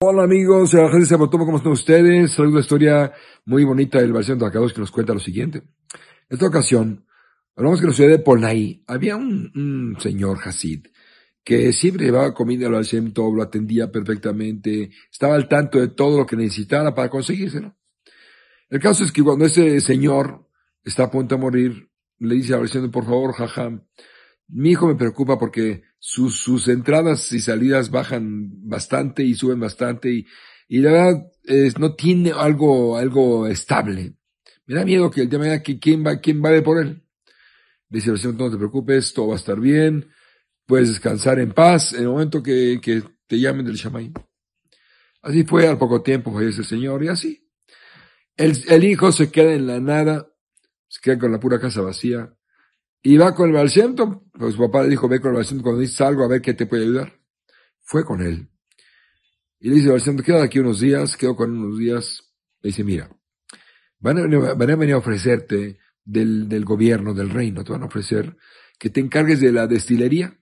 Hola amigos, ¿cómo están ustedes? Soy una historia muy bonita del Barcelona de Acados que nos cuenta lo siguiente. En esta ocasión, hablamos que en la ciudad de Polnay había un, señor Hasid que siempre llevaba comida al Hashem lo atendía perfectamente, estaba al tanto de todo lo que necesitara para conseguírselo. El caso es que cuando ese señor está a punto de morir, le dice a Hashem, por favor, jajam, mi hijo me preocupa porque sus, sus entradas y salidas bajan bastante y suben bastante y, y la verdad es, no tiene algo, algo estable. Me da miedo que el día de mañana, ¿quién va, quién va por él? Dice el Señor, no te preocupes, todo va a estar bien, puedes descansar en paz en el momento que, que te llamen del Shamay. Así fue, al poco tiempo fue ese señor y así. El, el hijo se queda en la nada, se queda con la pura casa vacía, y va con el Balciento, pues su papá le dijo, ve con el Balciento cuando dices algo a ver qué te puede ayudar. Fue con él. Y le dice, Balciento, queda aquí unos días, quedó con unos días. Le dice, mira, van a, venir, a ofrecerte del, del gobierno, del reino, te van a ofrecer que te encargues de la destilería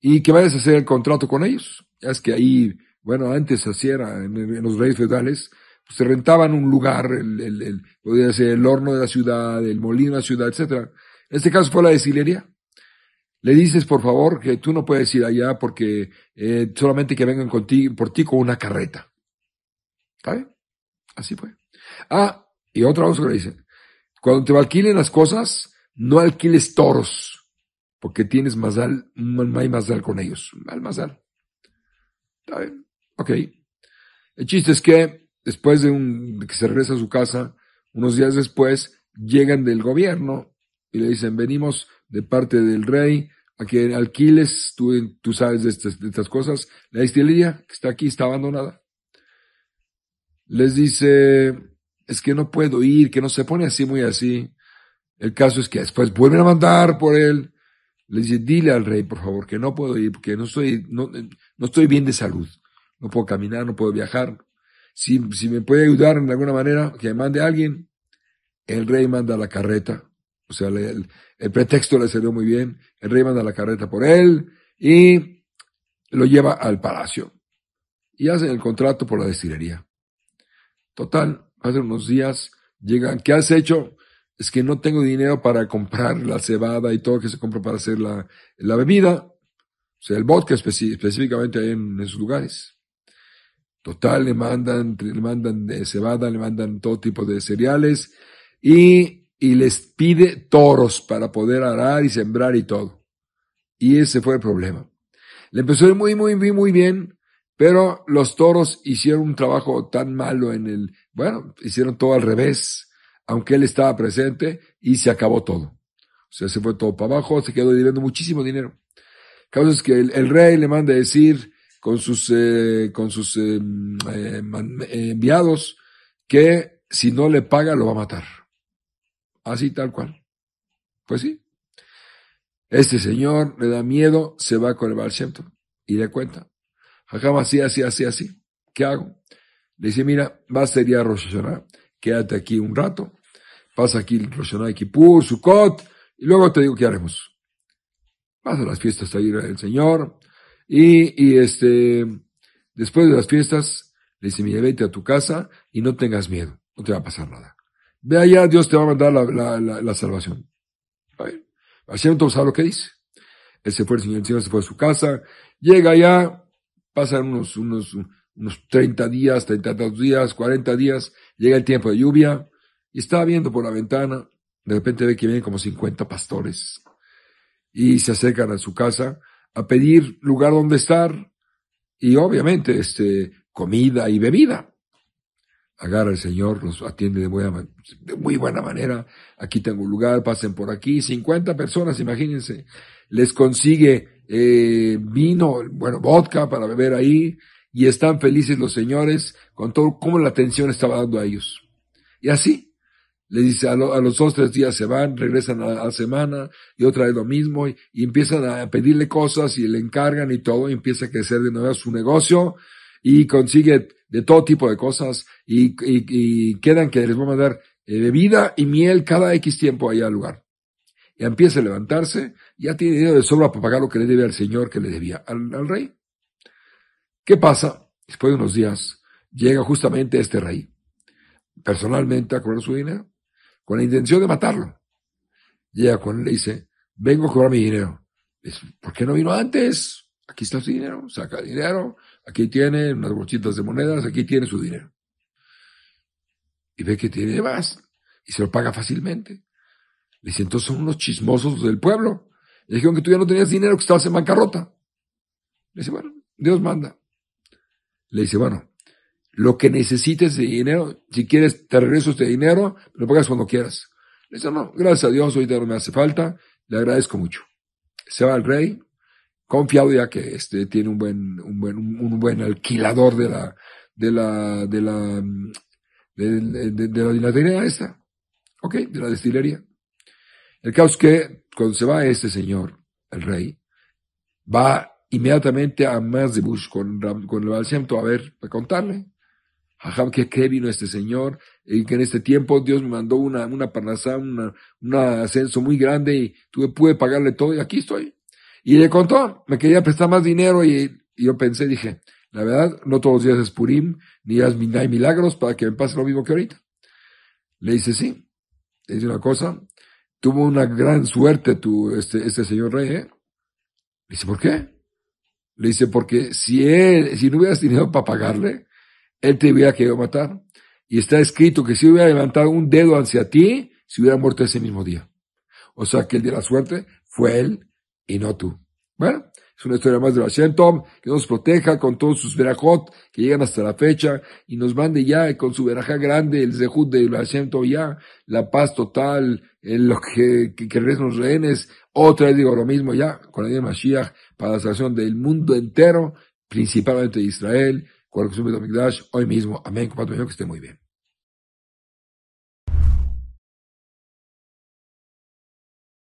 y que vayas a hacer el contrato con ellos. Ya es que ahí, bueno, antes así era, en, los reyes feudales, pues se rentaban un lugar, el, el, el, podía ser el horno de la ciudad, el molino de la ciudad, etcétera este caso fue la destilería. Le dices, por favor, que tú no puedes ir allá porque eh, solamente que vengan contigo, por ti con una carreta. ¿Sabe? Así fue. Ah, y otra cosa que le dice. Cuando te alquilen las cosas, no alquiles toros, porque tienes más dal, no hay más dal con ellos. Mal más dal. ¿Está bien? Ok. El chiste es que después de, un, de que se regresa a su casa, unos días después, llegan del gobierno y le dicen, venimos de parte del rey a que alquiles, tú, tú sabes de estas, de estas cosas, la destilería que está aquí está abandonada. Les dice, es que no puedo ir, que no se pone así, muy así. El caso es que después vuelven a mandar por él. Le dice, dile al rey, por favor, que no puedo ir, porque no estoy, no, no estoy bien de salud. No puedo caminar, no puedo viajar. Si, si me puede ayudar en alguna manera, que me mande alguien. El rey manda la carreta o sea, el, pretexto le salió muy bien. El rey manda la carreta por él y lo lleva al palacio. Y hacen el contrato por la destilería. Total, hace unos días llegan, ¿qué has hecho? Es que no tengo dinero para comprar la cebada y todo que se compra para hacer la, la bebida. O sea, el vodka específicamente ahí en esos lugares. Total, le mandan, le mandan cebada, le mandan todo tipo de cereales y y les pide toros para poder arar y sembrar y todo. Y ese fue el problema. Le empezó a ir muy, muy, muy, muy bien, pero los toros hicieron un trabajo tan malo en el, bueno, hicieron todo al revés, aunque él estaba presente y se acabó todo. O sea, se fue todo para abajo, se quedó debiendo muchísimo dinero. Causa es que el, rey le manda a decir con sus, eh, con sus eh, eh, enviados que si no le paga lo va a matar. Así tal cual. Pues sí. Este señor le da miedo, se va con el Baal y le cuenta. Jajam así, así, así, así. ¿Qué hago? Le dice, mira, vas a ir a Rosh quédate aquí un rato, pasa aquí el Rosh Hashanah, Kippur, Sukkot, y luego te digo qué haremos. Vas a las fiestas a ir el Señor, y, y este, después de las fiestas, le dice, mira, vete a tu casa y no tengas miedo, no te va a pasar nada. Ve allá, Dios te va a mandar la, la, la, la salvación. Hashem sabe lo que dice. Él se fue, el Señor, el Señor se fue a su casa, llega allá, pasan unos, unos, unos 30 días, 32 días, 40 días, llega el tiempo de lluvia, y estaba viendo por la ventana, de repente ve que vienen como 50 pastores, y se acercan a su casa a pedir lugar donde estar, y obviamente, este, comida y bebida agarra el Señor, los atiende de, buena, de muy buena manera. Aquí tengo un lugar, pasen por aquí. 50 personas, imagínense. Les consigue eh, vino, bueno, vodka para beber ahí. Y están felices los señores con todo, cómo la atención estaba dando a ellos. Y así, le dice, a, los dos, tres días se van, regresan a la semana y otra vez lo mismo y, y, empiezan a pedirle cosas y le encargan y todo y empieza a crecer de nuevo su negocio y consigue de todo tipo de cosas y, quedan que les voy a mandar eh, bebida y miel cada X tiempo allá al lugar. y empieza a levantarse, ya tiene dinero de sobra para pagar lo que le debe al señor que le debía al, rey. ¿Qué pasa? Después de unos días, llega justamente este rey, personalmente a cobrar su dinero, con la intención de matarlo. Llega con él y le dice, vengo a cobrar mi dinero. ¿por qué no vino antes? Aquí está su dinero, saca dinero, aquí tiene unas bolsitas de monedas, aquí tiene su dinero. Y ve que tiene más, y se lo paga fácilmente. Le dice, entonces son unos chismosos del pueblo. Le dijeron que tú ya no tenías dinero, que estabas en bancarrota. Le dice, bueno, Dios manda. Le dice, bueno, lo que necesites de dinero, si quieres te regreso este dinero, lo pagas cuando quieras. Le dice, no, gracias a Dios, ahorita no me hace falta, le agradezco mucho. Se va el rey, confiado ya que este tiene un buen, un buen, un buen alquilador de la, de la, de la, de, la esta. Ok, de la destilería. El caso es que cuando se va este señor, el rey, va inmediatamente a Bush con, con el Baal a ver, para contarle. Ajá, que qué vino este señor, y que en este tiempo Dios me mandó una, una, un ascenso muy grande y tuve, pude pagarle todo y aquí estoy. Y le contó, me quería prestar más dinero y, yo pensé, dije, la verdad, no todos los días es Purim, ni hay milagros para que me pase lo mismo que ahorita. Le dice, sí. Le dice una cosa, tuvo una gran suerte tu, este, este señor rey, ¿eh? Le dice, ¿por qué? Le dice, porque si él, si no hubieras dinero para pagarle, él te hubiera querido matar. Y está escrito que si hubiera levantado un dedo hacia ti, se hubiera muerto ese mismo día. O sea que el de la suerte fue él y no tú. Bueno, es una historia más de la Tom, que nos proteja con todos sus verajot que llegan hasta la fecha y nos mande ya con su veraja grande, el zehut de la Tom ya, la paz total, en lo que, que, que los rehenes. Otra vez digo lo mismo ya, con la de Mashiach, para la salvación del mundo entero, principalmente de Israel, con la hoy mismo. Amén. Compadre, que esté muy bien.